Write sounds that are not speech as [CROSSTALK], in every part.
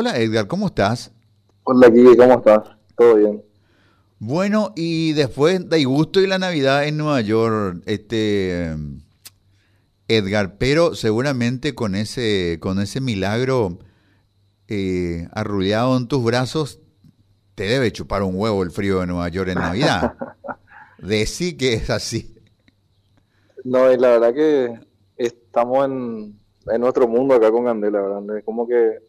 Hola Edgar, ¿cómo estás? Hola Guille, ¿cómo estás? ¿Todo bien? Bueno, y después de gusto y la Navidad en Nueva York, este Edgar, pero seguramente con ese, con ese milagro eh, arrullado en tus brazos, te debe chupar un huevo el frío de Nueva York en Navidad. [LAUGHS] Decí que es así. No, y la verdad que estamos en, en otro mundo acá con Candela, ¿verdad? Es como que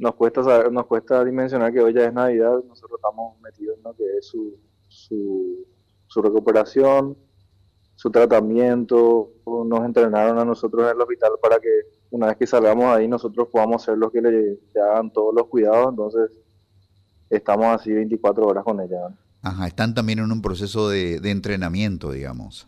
nos cuesta saber, nos cuesta dimensionar que hoy ya es Navidad, nosotros estamos metidos en lo que es su, su, su recuperación, su tratamiento, nos entrenaron a nosotros en el hospital para que una vez que salgamos ahí nosotros podamos ser los que le, hagan todos los cuidados, entonces estamos así 24 horas con ella. Ajá, están también en un proceso de, de entrenamiento, digamos.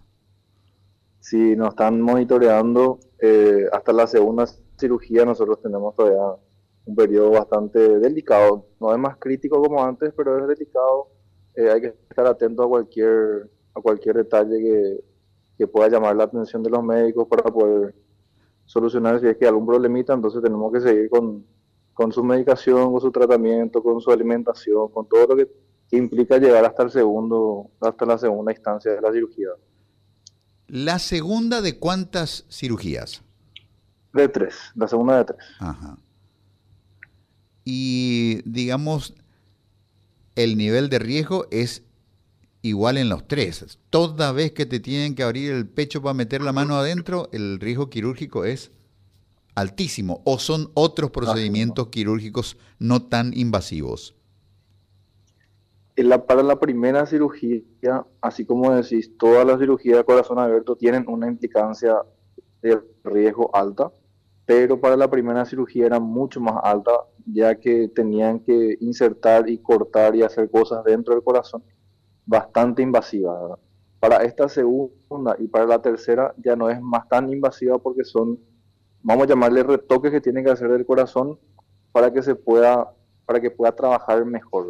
Sí, nos están monitoreando eh, hasta la segunda cirugía, nosotros tenemos todavía un periodo bastante delicado, no es más crítico como antes, pero es delicado, eh, hay que estar atento a cualquier, a cualquier detalle que, que pueda llamar la atención de los médicos para poder solucionar si es que hay algún problemita, entonces tenemos que seguir con, con su medicación, con su tratamiento, con su alimentación, con todo lo que, implica llegar hasta el segundo, hasta la segunda instancia de la cirugía. ¿La segunda de cuántas cirugías? De tres, la segunda de tres. Ajá. Y digamos, el nivel de riesgo es igual en los tres. Toda vez que te tienen que abrir el pecho para meter la mano adentro, el riesgo quirúrgico es altísimo. ¿O son otros procedimientos quirúrgicos no tan invasivos? La, para la primera cirugía, así como decís, todas las cirugías de corazón abierto tienen una implicancia de riesgo alta, pero para la primera cirugía era mucho más alta, ya que tenían que insertar y cortar y hacer cosas dentro del corazón bastante invasiva. Para esta segunda y para la tercera ya no es más tan invasiva porque son, vamos a llamarle retoques que tienen que hacer del corazón para que se pueda, para que pueda trabajar mejor.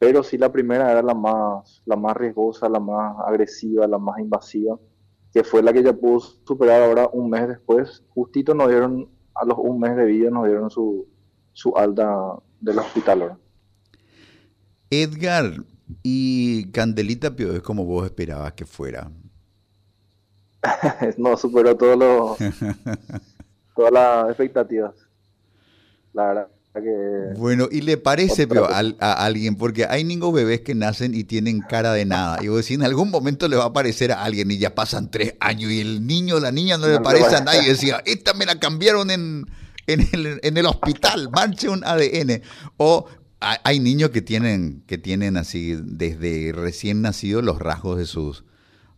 Pero sí la primera era la más, la más riesgosa, la más agresiva, la más invasiva, que fue la que ya pudo superar ahora un mes después. Justito nos dieron, a los un mes de vida, nos dieron su, su alta del hospital. Edgar, y Candelita Pio es como vos esperabas que fuera. [LAUGHS] no, superó todo lo, [LAUGHS] todas las expectativas. La verdad que... Bueno, ¿y le parece Pio, a, alguien? Porque hay ningún bebés que nacen y tienen cara de nada. Y vos decís, en algún momento le va a aparecer a alguien y ya pasan tres años y el niño o la niña no, le parece a nadie. Y decía, esta me la cambiaron en, en el, en el hospital, marche un ADN. O hay niños que tienen, que tienen así desde recién nacidos los rasgos de sus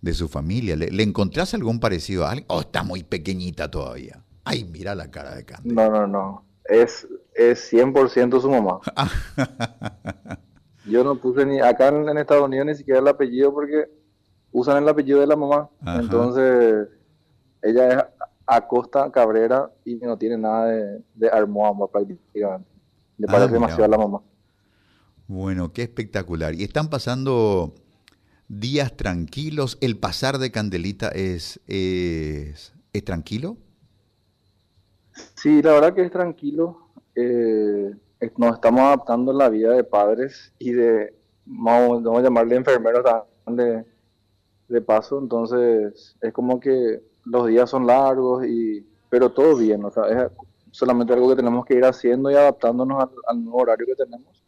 de su familia. ¿Le, ¿Le, encontrás algún parecido a alguien? ¿O está muy pequeñita todavía? Ay, mira la cara de Cande. No, no, no. Es, es 100% su mamá. [LAUGHS] Yo no puse ni... Acá en, Estados Unidos ni siquiera el apellido porque usan el apellido de la mamá. Entonces, ella es Acosta Cabrera y no tiene nada de, de Armoamba prácticamente. Le parece ah, demasiado a la mamá. Bueno, qué espectacular. Y están pasando días tranquilos. ¿El pasar de Candelita es, es, tranquilo? Sí, la verdad que es tranquilo. Eh, nos estamos adaptando a la vida de padres y de, vamos, a llamarle enfermeros de, de paso. Entonces, es como que los días son largos, y pero todo bien. O sea, es solamente algo que tenemos que ir haciendo y adaptándonos al nuevo horario que tenemos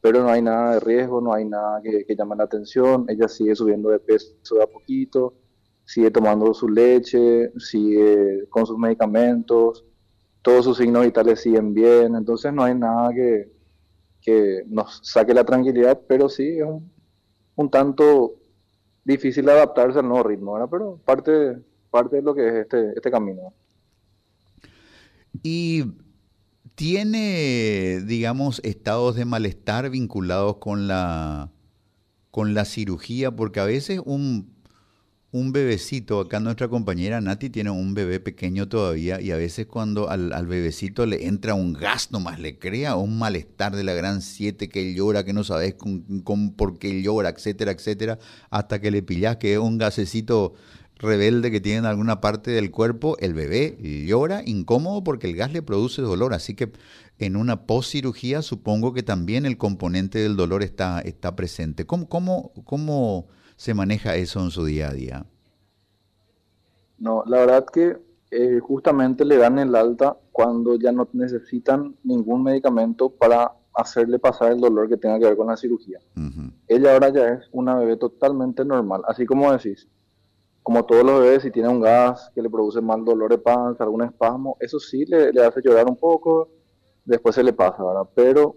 pero no hay nada de riesgo, no hay nada que, llame la atención, ella sigue subiendo de peso de a poquito, sigue tomando su leche, sigue con sus medicamentos, todos sus signos vitales siguen bien, entonces no hay nada que, que nos saque la tranquilidad, pero sí es un, tanto difícil adaptarse al nuevo ritmo, pero parte, parte de lo que es este, este camino. Y ¿Tiene, digamos, estados de malestar vinculados con la, con la cirugía? Porque a veces un, un bebecito, acá nuestra compañera Nati tiene un bebé pequeño todavía y a veces cuando al, bebecito le entra un gas nomás, le crea un malestar de la gran siete que llora, que no sabes con, con, por qué llora, etcétera, etcétera, hasta que le pillas que es un gasecito rebelde que tiene en alguna parte del cuerpo, el bebé llora incómodo porque el gas le produce dolor. Así que en una postcirugía supongo que también el componente del dolor está, está presente. ¿Cómo, cómo, cómo se maneja eso en su día a día? No, la verdad que eh, justamente le dan el alta cuando ya no necesitan ningún medicamento para hacerle pasar el dolor que tenga que ver con la cirugía. Ella ahora ya es una bebé totalmente normal, así como decís, como todos los bebés, si tiene un gas que le produce mal dolor de panza, algún espasmo, eso sí le, hace llorar un poco, después se le pasa, ¿verdad? Pero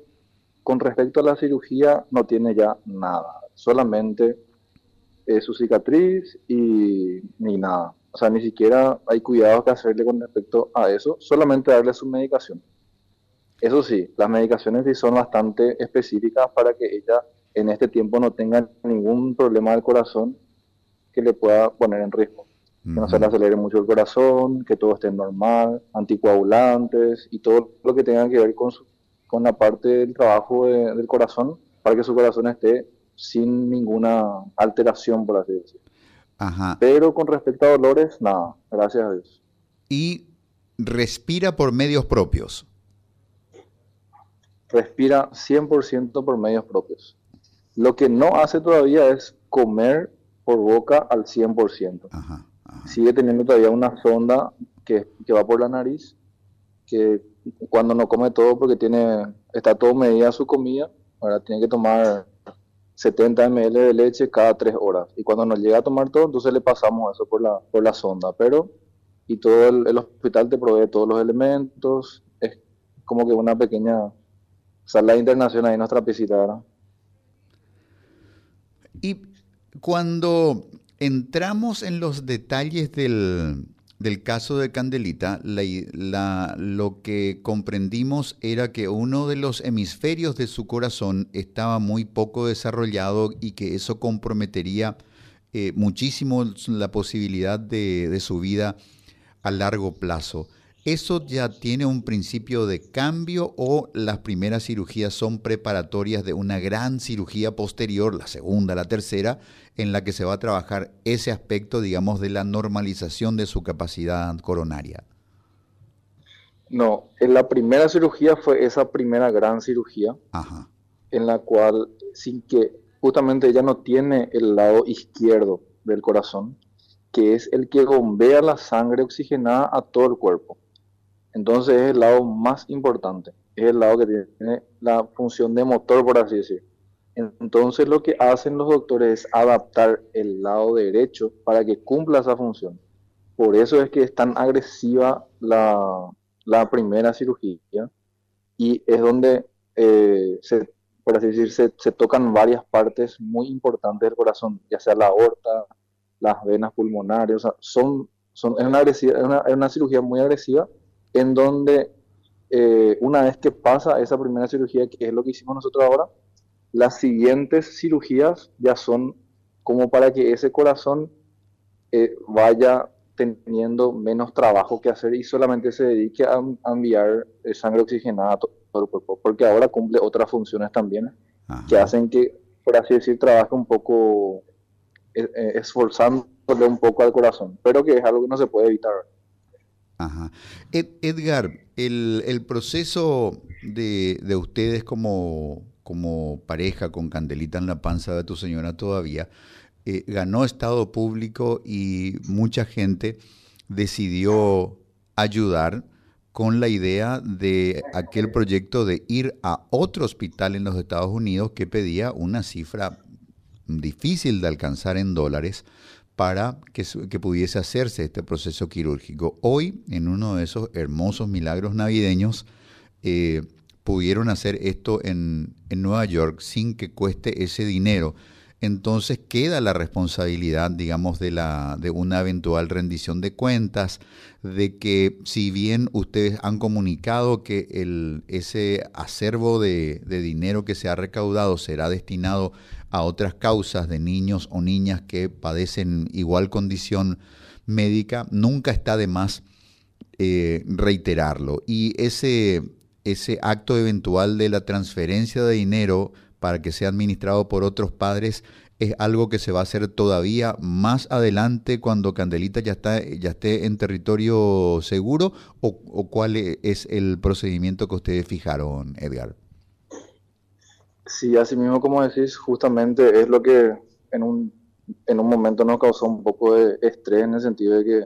con respecto a la cirugía no tiene ya nada, solamente eh, su cicatriz y ni nada. O sea, ni siquiera hay cuidados que hacerle con respecto a eso, solamente darle su medicación. Eso sí, las medicaciones sí son bastante específicas para que ella en este tiempo no tenga ningún problema del corazón que le pueda poner en riesgo. Que no se le acelere mucho el corazón, que todo esté normal, anticoagulantes y todo lo que tenga que ver con, con la parte del trabajo del corazón para que su corazón esté sin ninguna alteración, por así decirlo. Ajá. Pero con respecto a dolores, nada, gracias a Dios. ¿Y respira por medios propios? Respira 100% por medios propios. Lo que no hace todavía es comer por boca al 100%. Sigue teniendo todavía una sonda que, va por la nariz, que cuando no come todo porque tiene está todo medida su comida, ahora tiene que tomar 70 ml de leche cada 3 horas. Y cuando nos llega a tomar todo, entonces le pasamos eso por la, por la sonda. Pero, y todo el, hospital te provee todos los elementos, es como que una pequeña sala de internación ahí nuestra piscina. Y cuando entramos en los detalles del, caso de Candelita, lo que comprendimos era que uno de los hemisferios de su corazón estaba muy poco desarrollado y que eso comprometería eh, muchísimo la posibilidad de su vida a largo plazo. ¿Eso ya tiene un principio de cambio o las primeras cirugías son preparatorias de una gran cirugía posterior, la segunda, la tercera, en la que se va a trabajar ese aspecto, digamos, de la normalización de su capacidad coronaria? No, en la primera cirugía fue esa primera gran cirugía, en la cual, sin que justamente ella no tiene el lado izquierdo del corazón, que es el que bombea la sangre oxigenada a todo el cuerpo. Entonces es el lado más importante, es el lado que tiene la función de motor, por así decir. Entonces lo que hacen los doctores es adaptar el lado derecho para que cumpla esa función. Por eso es que es tan agresiva la, primera cirugía y es donde, eh, se, por así decir, se, tocan varias partes muy importantes del corazón, ya sea la aorta, las venas pulmonares, o sea, son, son, es, es una cirugía muy agresiva en donde eh, una vez que pasa esa primera cirugía, que es lo que hicimos nosotros ahora, las siguientes cirugías ya son como para que ese corazón eh, vaya teniendo menos trabajo que hacer y solamente se dedique a, enviar eh, sangre oxigenada a todo, el cuerpo, porque ahora cumple otras funciones también que hacen que, por así decir, trabaje un poco, esforzándole un poco al corazón, pero que es algo que no se puede evitar. Edgar, el, proceso de, ustedes como, como, pareja con Candelita en la panza de tu señora todavía eh, ganó estado público y mucha gente decidió ayudar con la idea de aquel proyecto de ir a otro hospital en los Estados Unidos que pedía una cifra difícil de alcanzar en dólares para que, pudiese hacerse este proceso quirúrgico. Hoy, en uno de esos hermosos milagros navideños, eh, pudieron hacer esto en, Nueva York sin que cueste ese dinero. Entonces queda la responsabilidad, digamos, de, la, de una eventual rendición de cuentas, de que si bien ustedes han comunicado que ese acervo de, de dinero que se ha recaudado será destinado a otras causas de niños o niñas que padecen igual condición médica, nunca está de más eh, reiterarlo. Y ese, ese acto eventual de la transferencia de dinero para que sea administrado por otros padres es algo que se va a hacer todavía más adelante cuando Candelita ya, está, ya esté en territorio seguro o, cuál es el procedimiento que ustedes fijaron, Edgar? Sí, así mismo como decís, justamente es lo que en un, en un momento nos causó un poco de estrés en el sentido de que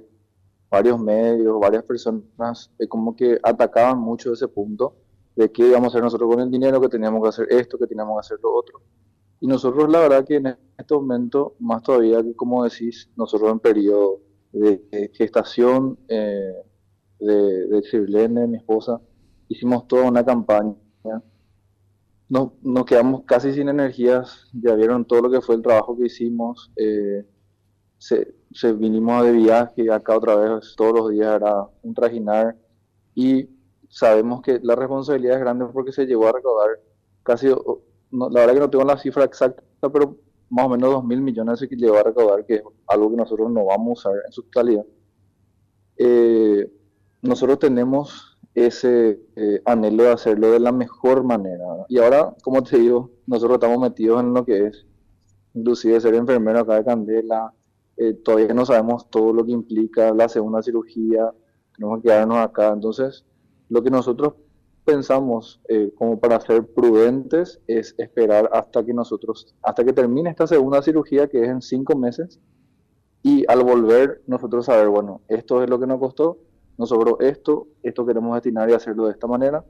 varios medios, varias personas eh, como que atacaban mucho ese punto de qué íbamos a hacer nosotros con el dinero, que teníamos que hacer esto, que teníamos que hacer lo otro. Y nosotros la verdad que en este momento, más todavía que como decís, nosotros en periodo de, gestación eh, de, de mi esposa, hicimos toda una campaña. Nos, nos, quedamos casi sin energías, ya vieron todo lo que fue el trabajo que hicimos. Eh, se, se, vinimos de viaje acá otra vez, todos los días era un trajinar y sabemos que la responsabilidad es grande porque se llegó a recaudar casi la verdad que no tengo la cifra exacta, pero más o menos 2 mil millones que lleva a recaudar, que es algo que nosotros no vamos a usar en su totalidad. Eh, nosotros tenemos ese eh, anhelo de hacerlo de la mejor manera. Y ahora, como te digo, nosotros estamos metidos en lo que es, inclusive ser enfermero acá de Candela, eh, todavía no sabemos todo lo que implica la segunda cirugía, tenemos que quedarnos acá. Entonces, lo que nosotros pensamos eh, como para ser prudentes es esperar hasta que nosotros, hasta que termine esta segunda cirugía que es en cinco meses y al volver nosotros saber, bueno, esto es lo que nos costó, nos sobró esto, esto queremos destinar y hacerlo de esta manera,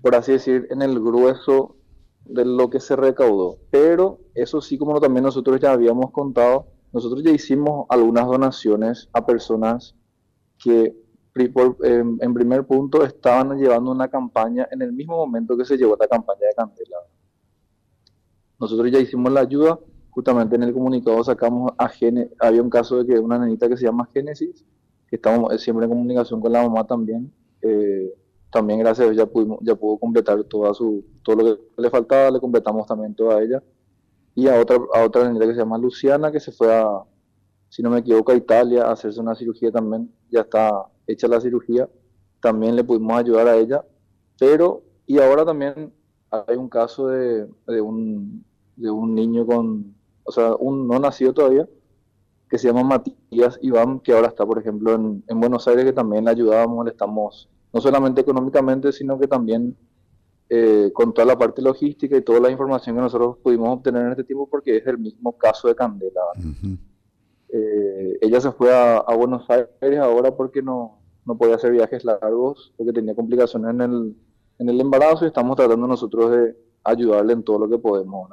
por así decir, en el grueso de lo que se recaudó. Pero eso sí, como también nosotros ya habíamos contado, nosotros ya hicimos algunas donaciones a personas que en, primer punto, estaban llevando una campaña en el mismo momento que se llevó la campaña de Candela. Nosotros ya hicimos la ayuda, justamente en el comunicado sacamos a Génesis, había un caso de que una nenita que se llama Génesis, que estamos siempre en comunicación con la mamá también, eh, también gracias a ella pudimos, ya pudo completar toda su, todo lo que le faltaba, le completamos también toda ella. Y a otra, a otra nenita que se llama Luciana, que se fue a, si no me equivoco, a Italia a hacerse una cirugía también, ya está hecha la cirugía, también le pudimos ayudar a ella, pero, y ahora también hay un caso de, de, un, de un niño con, o sea, un no nacido todavía, que se llama Matías Iván, que ahora está, por ejemplo, en, en Buenos Aires, que también le ayudábamos, le estamos, no solamente económicamente, sino que también eh, con toda la parte logística y toda la información que nosotros pudimos obtener en este tiempo, porque es el mismo caso de Candela. Eh, ella se fue a, Buenos Aires ahora porque no, no, podía hacer viajes largos, porque tenía complicaciones en el, en el embarazo y estamos tratando nosotros de ayudarle en todo lo que podemos.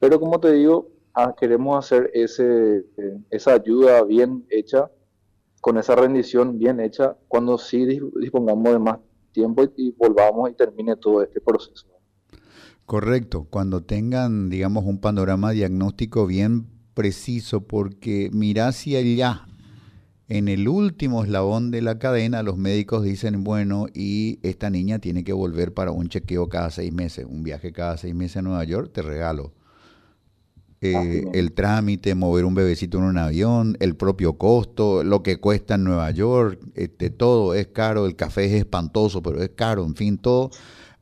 Pero como te digo, ah, queremos hacer ese, eh, esa ayuda bien hecha, con esa rendición bien hecha, cuando sí dispongamos de más tiempo y volvamos y termine todo este proceso. Correcto, cuando tengan, digamos, un panorama diagnóstico bien preciso porque mira hacia allá. En el último eslabón de la cadena, los médicos dicen, bueno, y esta niña tiene que volver para un chequeo cada seis meses, un viaje cada seis meses a Nueva York, te regalo. Eh, el trámite, mover un bebecito en un avión, el propio costo, lo que cuesta en Nueva York, este, todo es caro, el café es espantoso, pero es caro, en fin, todo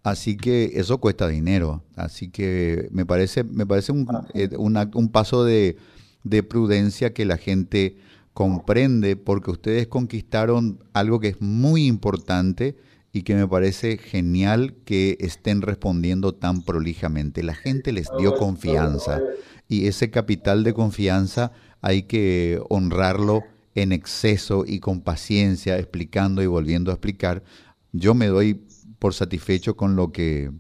Así que eso cuesta dinero. Así que me parece, me parece un, eh, un paso de, de, prudencia que la gente comprende porque ustedes conquistaron algo que es muy importante y que me parece genial que estén respondiendo tan prolijamente. La gente les dio confianza y ese capital de confianza hay que honrarlo en exceso y con paciencia, explicando y volviendo a explicar. Yo me doy por satisfecho con lo que,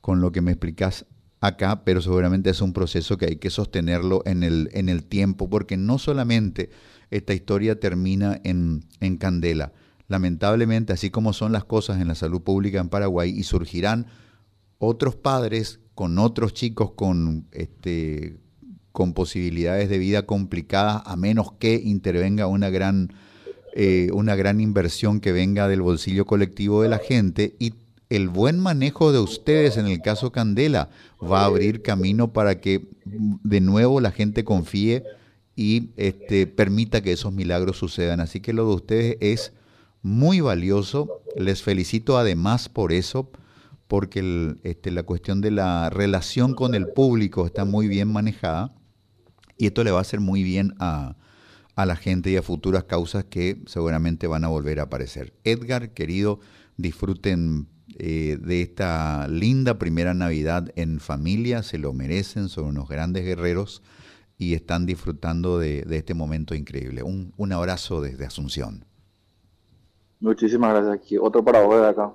con lo que me explicas acá, pero seguramente es un proceso que hay que sostenerlo en el, en el tiempo, porque no solamente esta historia termina en, en Candela. Lamentablemente, así como son las cosas en la salud pública en Paraguay, y surgirán otros padres con otros chicos con, este, con posibilidades de vida complicadas, a menos que intervenga una gran eh, una gran inversión que venga del bolsillo colectivo de la gente y el buen manejo de ustedes en el caso Candela va a abrir camino para que de nuevo la gente confíe y este, permita que esos milagros sucedan. Así que lo de ustedes es muy valioso. Les felicito además por eso, porque este, la cuestión de la relación con el público está muy bien manejada y esto le va a hacer muy bien a, a la gente y a futuras causas que seguramente van a volver a aparecer. Edgar, querido, disfruten eh, de esta linda primera Navidad en familia, se lo merecen, son unos grandes guerreros y están disfrutando de, este momento increíble. Un, un abrazo desde Asunción. Muchísimas gracias. Otro para vos de acá.